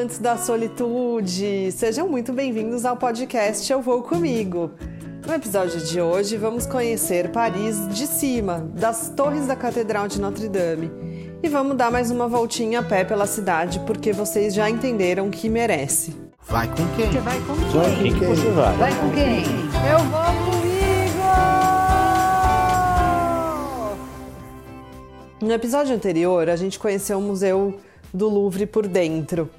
amantes da solitude! Sejam muito bem-vindos ao podcast Eu Vou Comigo. No episódio de hoje, vamos conhecer Paris de cima, das torres da Catedral de Notre Dame. E vamos dar mais uma voltinha a pé pela cidade, porque vocês já entenderam que merece. Vai com quem? Você vai com quem? Vai com quem você vai? Vai com quem? Eu vou comigo! No episódio anterior, a gente conheceu o Museu do Louvre por dentro.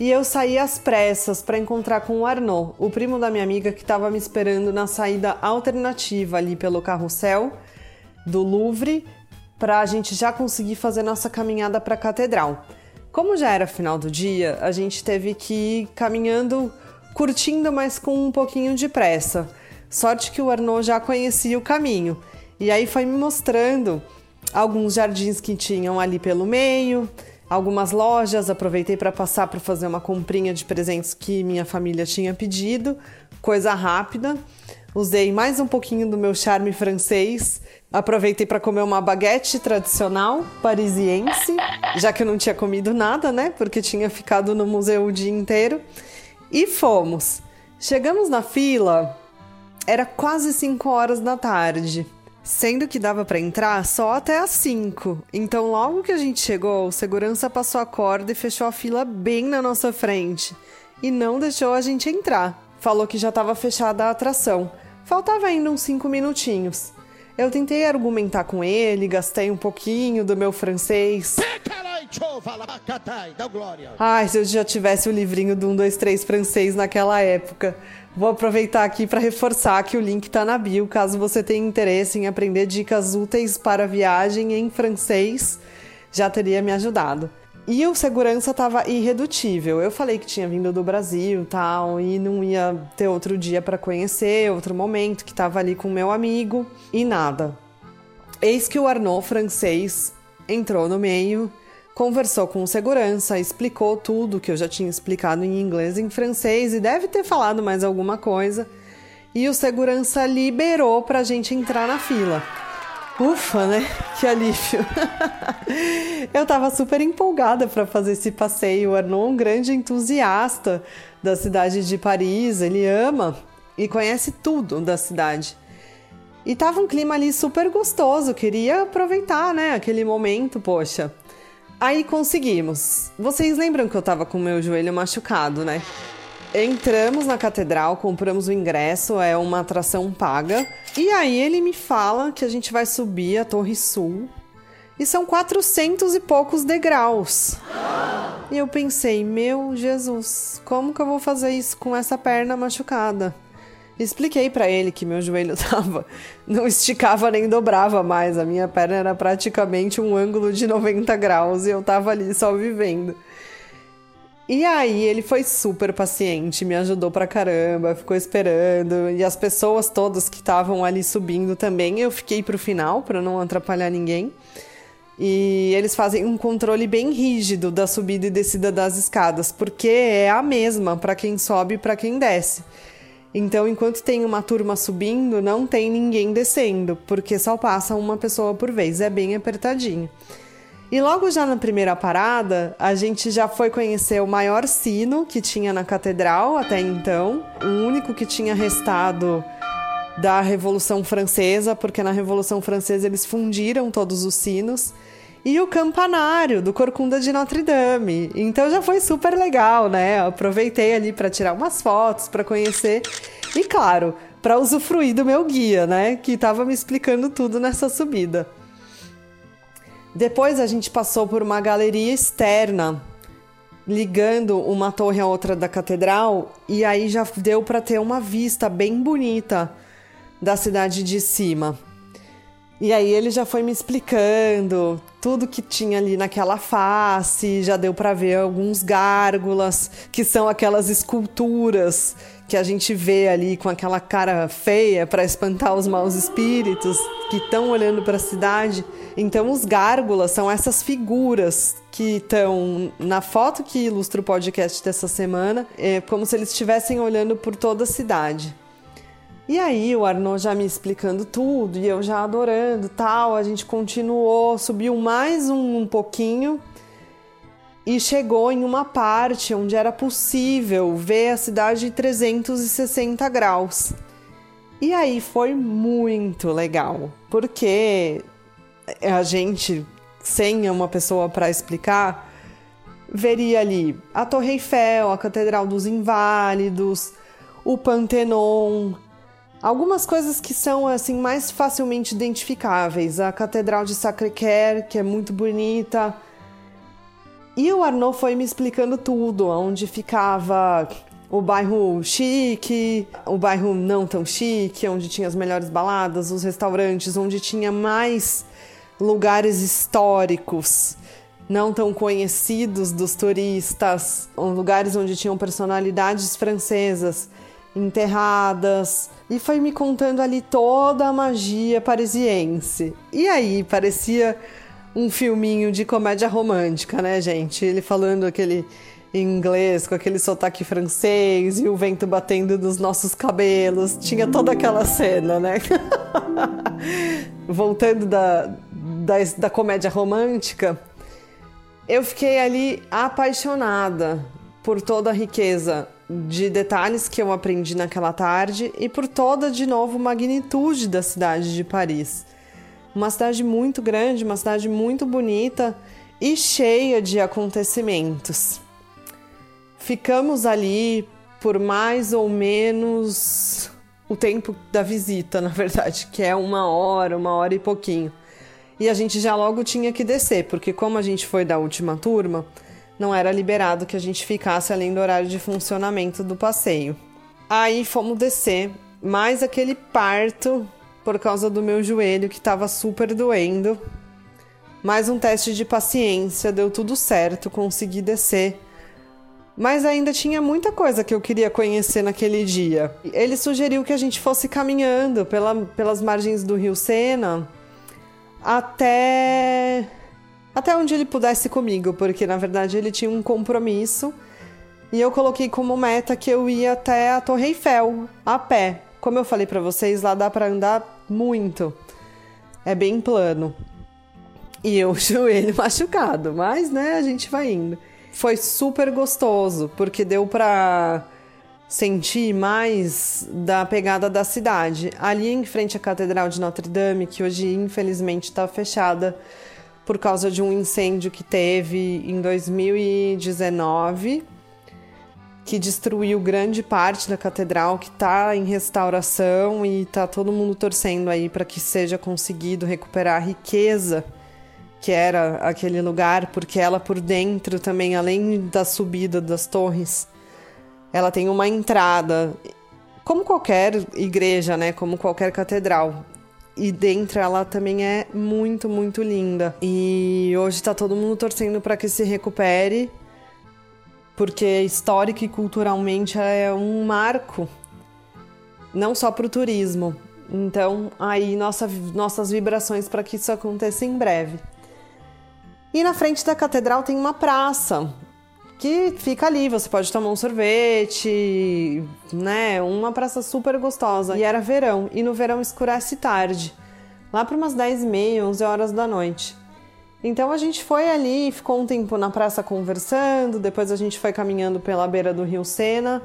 E eu saí às pressas para encontrar com o Arnaud, o primo da minha amiga que estava me esperando na saída alternativa ali pelo carrossel do Louvre, para a gente já conseguir fazer nossa caminhada para a catedral. Como já era final do dia, a gente teve que ir caminhando, curtindo, mas com um pouquinho de pressa. Sorte que o Arnaud já conhecia o caminho. E aí foi me mostrando alguns jardins que tinham ali pelo meio, algumas lojas, aproveitei para passar para fazer uma comprinha de presentes que minha família tinha pedido, coisa rápida. Usei mais um pouquinho do meu charme francês. Aproveitei para comer uma baguete tradicional parisiense, já que eu não tinha comido nada, né? Porque tinha ficado no museu o dia inteiro. E fomos. Chegamos na fila, era quase 5 horas da tarde. Sendo que dava para entrar só até às 5. Então, logo que a gente chegou, o segurança passou a corda e fechou a fila bem na nossa frente. E não deixou a gente entrar. Falou que já estava fechada a atração. Faltava ainda uns 5 minutinhos. Eu tentei argumentar com ele, gastei um pouquinho do meu francês. Ai, se eu já tivesse o livrinho do 1, 2, 3 francês naquela época. Vou aproveitar aqui para reforçar que o link está na bio, caso você tenha interesse em aprender dicas úteis para viagem em francês, já teria me ajudado. E o segurança estava irredutível. Eu falei que tinha vindo do Brasil, tal, e não ia ter outro dia para conhecer, outro momento, que estava ali com meu amigo e nada. Eis que o Arnaud francês entrou no meio Conversou com o segurança, explicou tudo que eu já tinha explicado em inglês e em francês e deve ter falado mais alguma coisa. E o segurança liberou para a gente entrar na fila. Ufa, né? Que alívio. eu estava super empolgada para fazer esse passeio. O Arnaud é um grande entusiasta da cidade de Paris, ele ama e conhece tudo da cidade. E tava um clima ali super gostoso, queria aproveitar, né, aquele momento, poxa. Aí conseguimos. Vocês lembram que eu tava com meu joelho machucado, né? Entramos na catedral, compramos o ingresso, é uma atração paga. E aí ele me fala que a gente vai subir a Torre Sul. E são 400 e poucos degraus. E eu pensei, meu Jesus, como que eu vou fazer isso com essa perna machucada? Expliquei para ele que meu joelho tava não esticava nem dobrava mais, a minha perna era praticamente um ângulo de 90 graus e eu tava ali só vivendo. E aí ele foi super paciente, me ajudou pra caramba, ficou esperando e as pessoas todas que estavam ali subindo também, eu fiquei pro final para não atrapalhar ninguém. E eles fazem um controle bem rígido da subida e descida das escadas, porque é a mesma para quem sobe e para quem desce. Então, enquanto tem uma turma subindo, não tem ninguém descendo, porque só passa uma pessoa por vez, é bem apertadinho. E logo já na primeira parada, a gente já foi conhecer o maior sino que tinha na catedral até então, o único que tinha restado da Revolução Francesa, porque na Revolução Francesa eles fundiram todos os sinos e o campanário do Corcunda de Notre Dame. Então já foi super legal, né? aproveitei ali para tirar umas fotos, para conhecer e claro, para usufruir do meu guia, né, que estava me explicando tudo nessa subida. Depois a gente passou por uma galeria externa, ligando uma torre à outra da catedral, e aí já deu para ter uma vista bem bonita da cidade de cima. E aí ele já foi me explicando tudo que tinha ali naquela face, já deu para ver alguns gárgulas, que são aquelas esculturas que a gente vê ali com aquela cara feia para espantar os maus espíritos que estão olhando para a cidade. Então os gárgulas são essas figuras que estão na foto que ilustra o podcast dessa semana, é como se eles estivessem olhando por toda a cidade. E aí o Arnaud já me explicando tudo e eu já adorando tal, a gente continuou, subiu mais um, um pouquinho e chegou em uma parte onde era possível ver a cidade de 360 graus. E aí foi muito legal, porque a gente, sem uma pessoa para explicar, veria ali a Torre Eiffel, a Catedral dos Inválidos, o Pantenon, algumas coisas que são assim mais facilmente identificáveis, a Catedral de Sacré-Cœur, que é muito bonita. E o Arnaud foi me explicando tudo, onde ficava o bairro chique, o bairro não tão chique, onde tinha as melhores baladas, os restaurantes, onde tinha mais lugares históricos não tão conhecidos dos turistas, lugares onde tinham personalidades francesas enterradas, e foi me contando ali toda a magia parisiense. E aí, parecia um filminho de comédia romântica, né, gente? Ele falando aquele inglês com aquele sotaque francês e o vento batendo nos nossos cabelos. Tinha toda aquela cena, né? Voltando da, da, da comédia romântica, eu fiquei ali apaixonada por toda a riqueza de detalhes que eu aprendi naquela tarde e por toda, de novo, magnitude da cidade de Paris. Uma cidade muito grande, uma cidade muito bonita e cheia de acontecimentos. Ficamos ali por mais ou menos o tempo da visita, na verdade, que é uma hora, uma hora e pouquinho e a gente já logo tinha que descer, porque como a gente foi da última turma, não era liberado que a gente ficasse além do horário de funcionamento do passeio. Aí fomos descer, mais aquele parto por causa do meu joelho que estava super doendo. Mais um teste de paciência, deu tudo certo, consegui descer. Mas ainda tinha muita coisa que eu queria conhecer naquele dia. Ele sugeriu que a gente fosse caminhando pela, pelas margens do rio Sena até até onde ele pudesse comigo, porque na verdade ele tinha um compromisso e eu coloquei como meta que eu ia até a Torre Eiffel a pé. Como eu falei para vocês, lá dá para andar muito. É bem plano. E eu joelho machucado, mas né, a gente vai indo. Foi super gostoso, porque deu para sentir mais da pegada da cidade. Ali em frente à Catedral de Notre Dame, que hoje infelizmente está fechada por causa de um incêndio que teve em 2019, que destruiu grande parte da catedral, que está em restauração e está todo mundo torcendo aí para que seja conseguido recuperar a riqueza que era aquele lugar, porque ela por dentro também, além da subida das torres, ela tem uma entrada, como qualquer igreja, né? Como qualquer catedral. E dentro ela também é muito, muito linda. E hoje tá todo mundo torcendo para que se recupere, porque histórica e culturalmente é um marco, não só para o turismo. Então, aí nossa, nossas vibrações para que isso aconteça em breve. E na frente da catedral tem uma praça, que fica ali, você pode tomar um sorvete, né? Uma praça super gostosa. E era verão, e no verão escurece tarde, lá para umas 10 e meia, 11 horas da noite. Então a gente foi ali, ficou um tempo na praça conversando, depois a gente foi caminhando pela beira do rio Sena,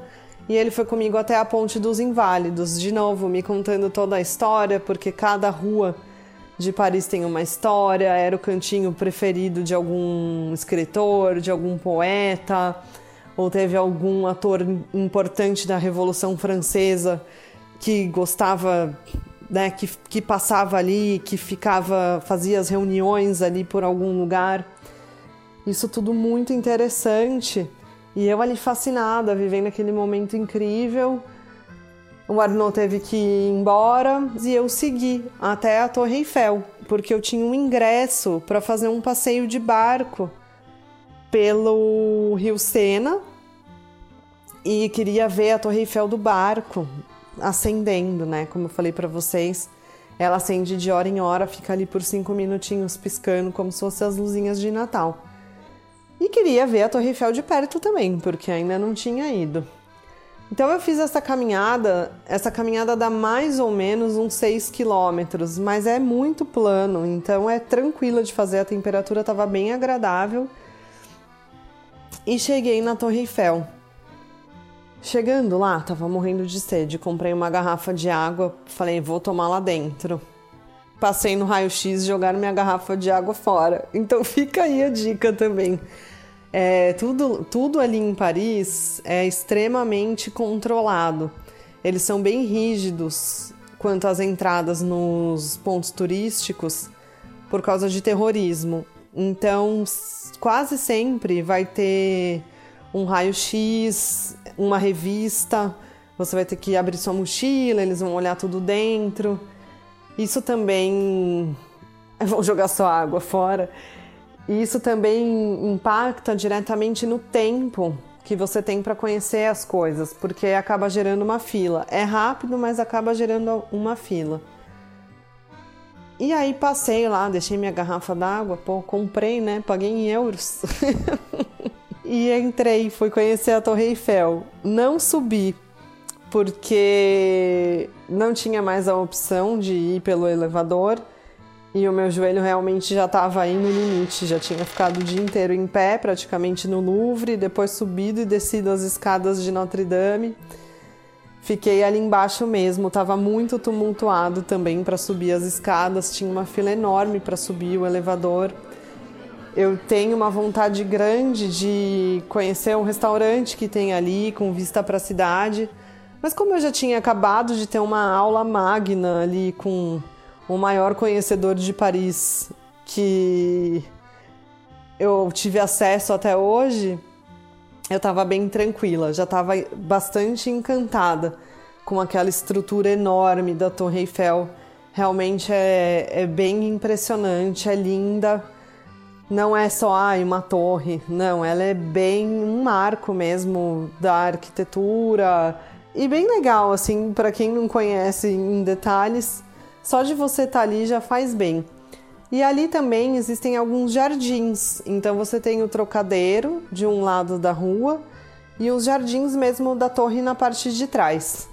e ele foi comigo até a Ponte dos Inválidos, de novo me contando toda a história, porque cada rua de Paris tem uma história, era o cantinho preferido de algum escritor, de algum poeta, ou teve algum ator importante da Revolução Francesa que gostava, né, que, que passava ali, que ficava, fazia as reuniões ali por algum lugar. Isso tudo muito interessante. E eu ali fascinada, vivendo aquele momento incrível o Arnaud teve que ir embora e eu segui até a Torre Eiffel, porque eu tinha um ingresso para fazer um passeio de barco pelo Rio Sena e queria ver a Torre Eiffel do barco acendendo, né? Como eu falei para vocês, ela acende de hora em hora, fica ali por cinco minutinhos piscando como se fossem as luzinhas de Natal. E queria ver a Torre Eiffel de perto também, porque ainda não tinha ido. Então eu fiz essa caminhada, essa caminhada dá mais ou menos uns 6 quilômetros, mas é muito plano, então é tranquila de fazer, a temperatura estava bem agradável. e cheguei na Torre Eiffel. Chegando lá, tava morrendo de sede. Comprei uma garrafa de água, falei, vou tomar lá dentro. Passei no raio-x e jogaram minha garrafa de água fora. Então fica aí a dica também. É, tudo, tudo ali em Paris é extremamente controlado. Eles são bem rígidos quanto às entradas nos pontos turísticos por causa de terrorismo. Então, quase sempre vai ter um raio-x, uma revista, você vai ter que abrir sua mochila, eles vão olhar tudo dentro. Isso também. Vão jogar sua água fora. Isso também impacta diretamente no tempo que você tem para conhecer as coisas, porque acaba gerando uma fila. É rápido, mas acaba gerando uma fila. E aí passei lá, deixei minha garrafa d'água, pô, comprei, né? Paguei em euros. e entrei, fui conhecer a Torre Eiffel. Não subi, porque não tinha mais a opção de ir pelo elevador e o meu joelho realmente já estava aí no limite, já tinha ficado o dia inteiro em pé, praticamente no Louvre, depois subido e descido as escadas de Notre Dame. Fiquei ali embaixo mesmo, estava muito tumultuado também para subir as escadas, tinha uma fila enorme para subir o elevador. Eu tenho uma vontade grande de conhecer um restaurante que tem ali com vista para a cidade, mas como eu já tinha acabado de ter uma aula magna ali com o maior conhecedor de Paris que eu tive acesso até hoje, eu estava bem tranquila, já estava bastante encantada com aquela estrutura enorme da Torre Eiffel. Realmente é, é bem impressionante, é linda não é só ai, uma torre, não, ela é bem um marco mesmo da arquitetura e bem legal assim para quem não conhece em detalhes, só de você estar tá ali já faz bem. E ali também existem alguns jardins, então você tem o trocadeiro de um lado da rua e os jardins mesmo da torre na parte de trás.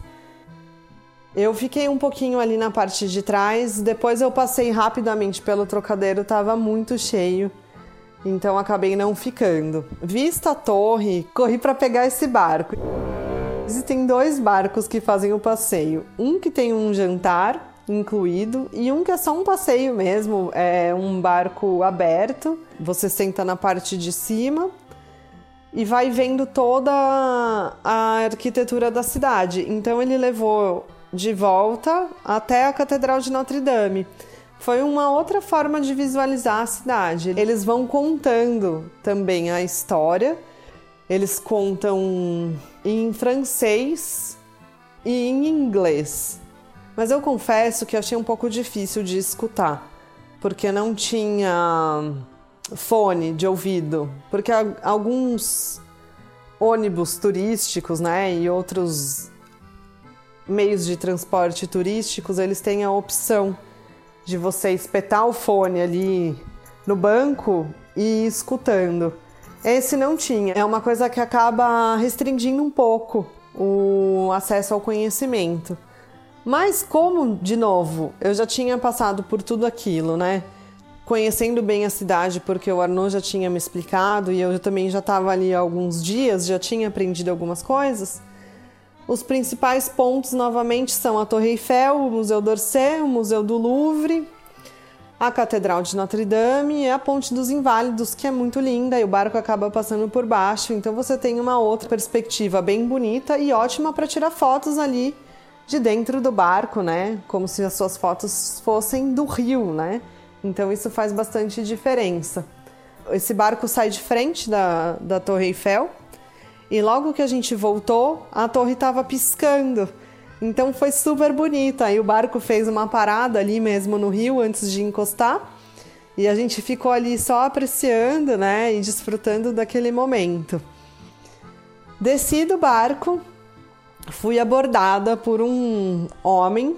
Eu fiquei um pouquinho ali na parte de trás, depois eu passei rapidamente pelo trocadeiro, estava muito cheio então acabei não ficando. Vista a torre, corri para pegar esse barco. Existem dois barcos que fazem o passeio: um que tem um jantar incluído e um que é só um passeio mesmo, é um barco aberto. Você senta na parte de cima e vai vendo toda a arquitetura da cidade. Então ele levou de volta até a Catedral de Notre Dame foi uma outra forma de visualizar a cidade. Eles vão contando também a história. Eles contam em francês e em inglês. Mas eu confesso que achei um pouco difícil de escutar, porque não tinha fone de ouvido, porque alguns ônibus turísticos, né, e outros meios de transporte turísticos, eles têm a opção de você espetar o fone ali no banco e ir escutando. Esse não tinha. É uma coisa que acaba restringindo um pouco o acesso ao conhecimento. Mas como, de novo, eu já tinha passado por tudo aquilo, né? Conhecendo bem a cidade, porque o Arnaud já tinha me explicado e eu também já estava ali há alguns dias, já tinha aprendido algumas coisas. Os principais pontos novamente são a Torre Eiffel, o Museu d'Orsay, o Museu do Louvre, a Catedral de Notre Dame e a Ponte dos Inválidos, que é muito linda e o barco acaba passando por baixo, então você tem uma outra perspectiva bem bonita e ótima para tirar fotos ali de dentro do barco, né? Como se as suas fotos fossem do rio, né? Então isso faz bastante diferença. Esse barco sai de frente da, da Torre Eiffel e logo que a gente voltou, a torre estava piscando. Então foi super bonita. Aí o barco fez uma parada ali mesmo no rio antes de encostar. E a gente ficou ali só apreciando, né, e desfrutando daquele momento. Desci do barco, fui abordada por um homem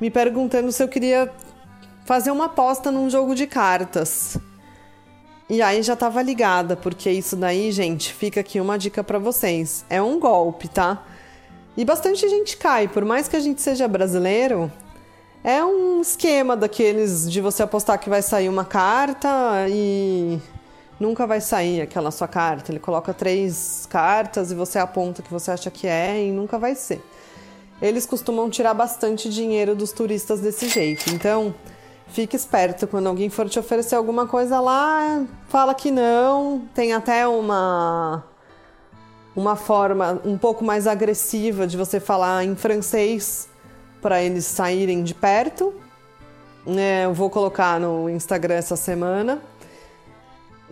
me perguntando se eu queria fazer uma aposta num jogo de cartas. E aí já tava ligada, porque isso daí, gente, fica aqui uma dica para vocês. É um golpe, tá? E bastante gente cai, por mais que a gente seja brasileiro, é um esquema daqueles de você apostar que vai sair uma carta e nunca vai sair aquela sua carta. Ele coloca três cartas e você aponta o que você acha que é e nunca vai ser. Eles costumam tirar bastante dinheiro dos turistas desse jeito. Então, fique esperto quando alguém for te oferecer alguma coisa lá, fala que não. Tem até uma uma forma um pouco mais agressiva de você falar em francês para eles saírem de perto. É, eu vou colocar no Instagram essa semana.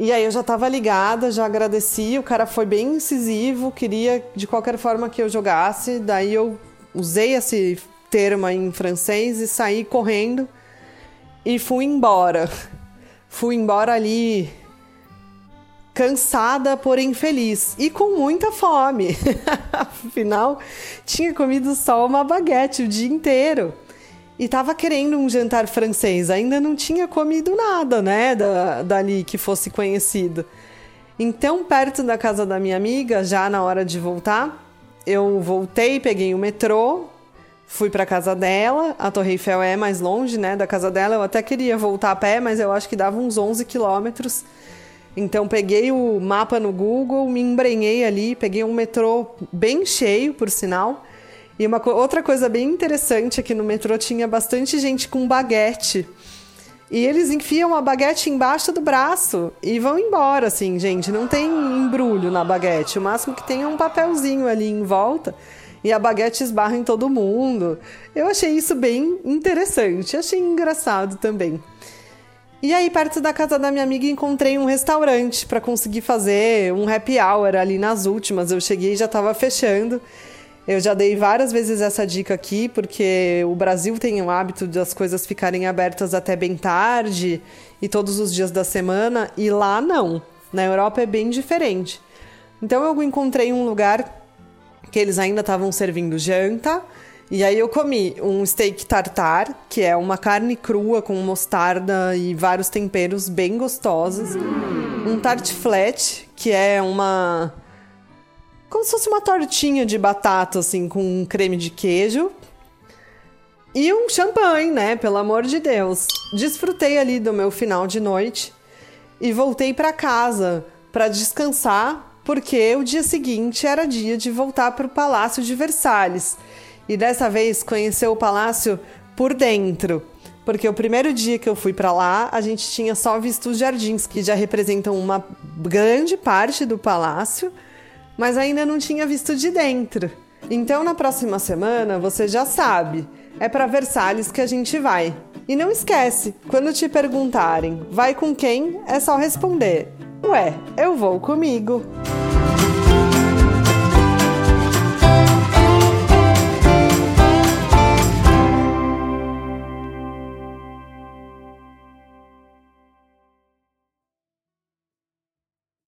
E aí eu já estava ligada, já agradeci, o cara foi bem incisivo, queria de qualquer forma que eu jogasse, daí eu usei esse termo em francês e saí correndo e fui embora. Fui embora ali cansada, porém feliz e com muita fome. Afinal, tinha comido só uma baguete o dia inteiro e estava querendo um jantar francês. Ainda não tinha comido nada, né, da, dali que fosse conhecido. Então, perto da casa da minha amiga, já na hora de voltar, eu voltei, peguei o metrô, fui para casa dela. A Torre Eiffel é mais longe, né, da casa dela. Eu até queria voltar a pé, mas eu acho que dava uns 11 quilômetros. Então peguei o mapa no Google, me embrenhei ali, peguei um metrô bem cheio, por sinal, e uma outra coisa bem interessante é que no metrô tinha bastante gente com baguete. E eles enfiam a baguete embaixo do braço e vão embora, assim, gente. Não tem embrulho na baguete. O máximo que tem é um papelzinho ali em volta e a baguete esbarra em todo mundo. Eu achei isso bem interessante, achei engraçado também. E aí, perto da casa da minha amiga, encontrei um restaurante para conseguir fazer um happy hour ali nas últimas. Eu cheguei e já estava fechando. Eu já dei várias vezes essa dica aqui, porque o Brasil tem o hábito de as coisas ficarem abertas até bem tarde e todos os dias da semana, e lá não. Na Europa é bem diferente. Então eu encontrei um lugar que eles ainda estavam servindo janta. E aí eu comi um steak tartar, que é uma carne crua com mostarda e vários temperos bem gostosos. Um tarte flat, que é uma como se fosse uma tortinha de batata, assim, com um creme de queijo. E um champanhe, né? Pelo amor de Deus. Desfrutei ali do meu final de noite e voltei para casa para descansar, porque o dia seguinte era dia de voltar para o Palácio de Versalhes. E dessa vez conhecer o palácio por dentro. Porque o primeiro dia que eu fui para lá, a gente tinha só visto os jardins, que já representam uma grande parte do palácio mas ainda não tinha visto de dentro. Então na próxima semana você já sabe, é para Versalhes que a gente vai. E não esquece, quando te perguntarem vai com quem, é só responder: Ué, eu vou comigo.